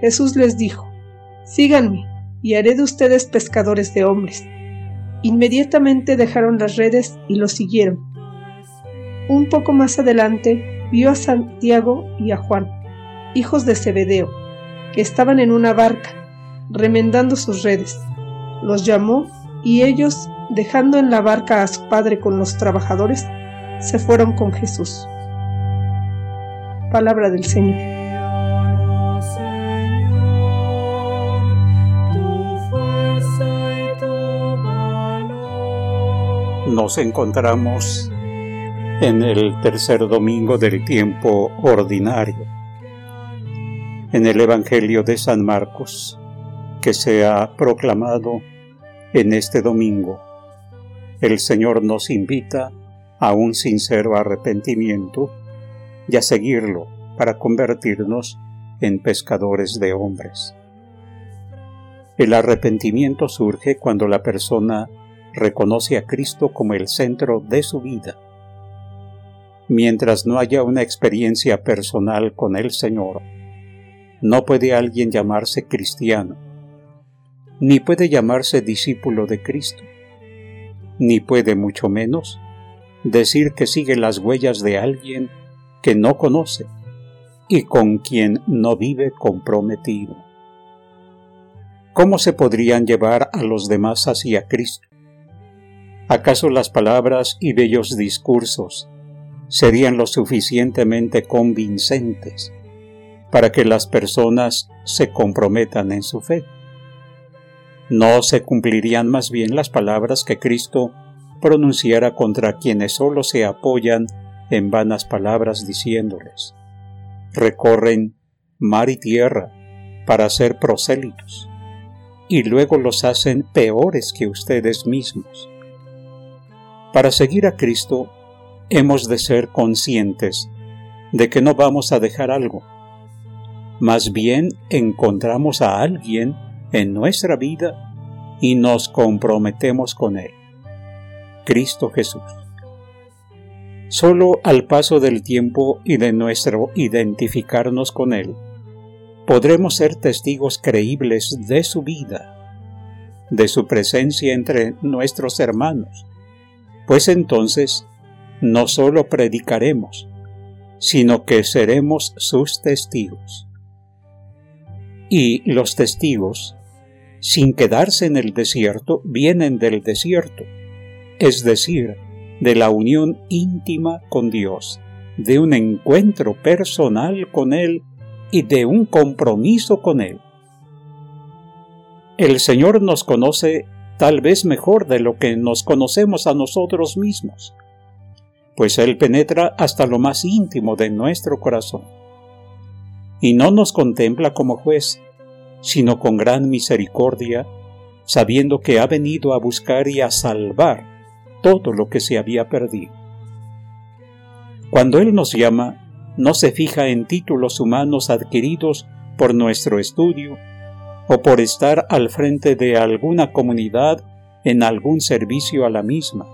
Jesús les dijo, Síganme, y haré de ustedes pescadores de hombres. Inmediatamente dejaron las redes y lo siguieron. Un poco más adelante vio a Santiago y a Juan, hijos de Zebedeo, que estaban en una barca, remendando sus redes. Los llamó y ellos, dejando en la barca a su padre con los trabajadores, se fueron con Jesús. Palabra del Señor. Nos encontramos en el tercer domingo del tiempo ordinario, en el Evangelio de San Marcos, que se ha proclamado en este domingo. El Señor nos invita a un sincero arrepentimiento y a seguirlo para convertirnos en pescadores de hombres. El arrepentimiento surge cuando la persona reconoce a Cristo como el centro de su vida. Mientras no haya una experiencia personal con el Señor, no puede alguien llamarse cristiano, ni puede llamarse discípulo de Cristo, ni puede mucho menos decir que sigue las huellas de alguien que no conoce y con quien no vive comprometido. ¿Cómo se podrían llevar a los demás hacia Cristo? ¿Acaso las palabras y bellos discursos serían lo suficientemente convincentes para que las personas se comprometan en su fe? ¿No se cumplirían más bien las palabras que Cristo pronunciara contra quienes solo se apoyan en vanas palabras diciéndoles, recorren mar y tierra para ser prosélitos, y luego los hacen peores que ustedes mismos? Para seguir a Cristo hemos de ser conscientes de que no vamos a dejar algo. Más bien encontramos a alguien en nuestra vida y nos comprometemos con Él. Cristo Jesús. Solo al paso del tiempo y de nuestro identificarnos con Él, podremos ser testigos creíbles de su vida, de su presencia entre nuestros hermanos, pues entonces no solo predicaremos, sino que seremos sus testigos. Y los testigos, sin quedarse en el desierto, vienen del desierto, es decir, de la unión íntima con Dios, de un encuentro personal con Él y de un compromiso con Él. El Señor nos conoce tal vez mejor de lo que nos conocemos a nosotros mismos, pues Él penetra hasta lo más íntimo de nuestro corazón. Y no nos contempla como juez, sino con gran misericordia, sabiendo que ha venido a buscar y a salvar todo lo que se había perdido. Cuando Él nos llama, no se fija en títulos humanos adquiridos por nuestro estudio, o por estar al frente de alguna comunidad en algún servicio a la misma.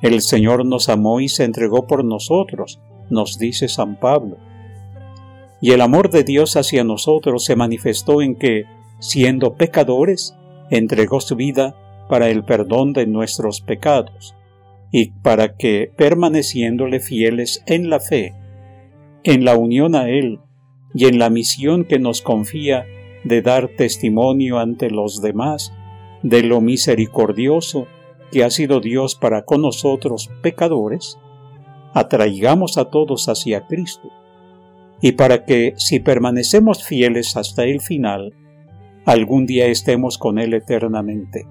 El Señor nos amó y se entregó por nosotros, nos dice San Pablo. Y el amor de Dios hacia nosotros se manifestó en que, siendo pecadores, entregó su vida para el perdón de nuestros pecados, y para que, permaneciéndole fieles en la fe, en la unión a Él y en la misión que nos confía de dar testimonio ante los demás de lo misericordioso que ha sido Dios para con nosotros pecadores, atraigamos a todos hacia Cristo, y para que, si permanecemos fieles hasta el final, algún día estemos con Él eternamente.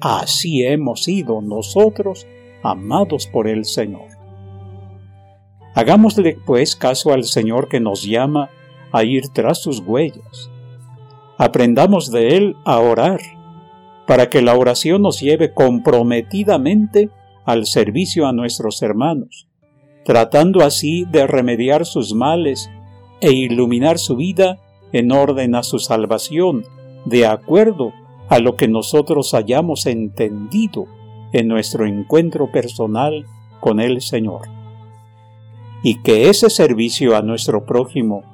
Así hemos sido nosotros amados por el Señor. Hagámosle pues caso al Señor que nos llama a ir tras sus huellas. Aprendamos de Él a orar, para que la oración nos lleve comprometidamente al servicio a nuestros hermanos, tratando así de remediar sus males e iluminar su vida en orden a su salvación, de acuerdo a lo que nosotros hayamos entendido en nuestro encuentro personal con el Señor. Y que ese servicio a nuestro prójimo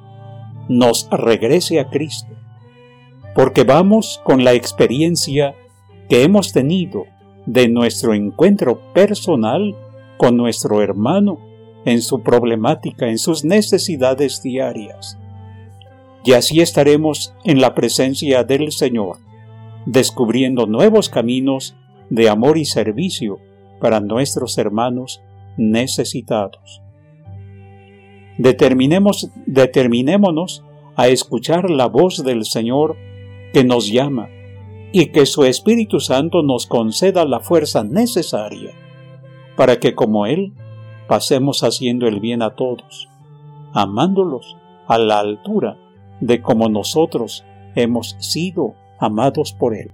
nos regrese a Cristo, porque vamos con la experiencia que hemos tenido de nuestro encuentro personal con nuestro hermano en su problemática, en sus necesidades diarias. Y así estaremos en la presencia del Señor, descubriendo nuevos caminos de amor y servicio para nuestros hermanos necesitados. Determinemos, determinémonos a escuchar la voz del Señor que nos llama y que su Espíritu Santo nos conceda la fuerza necesaria para que como Él pasemos haciendo el bien a todos, amándolos a la altura de como nosotros hemos sido amados por Él.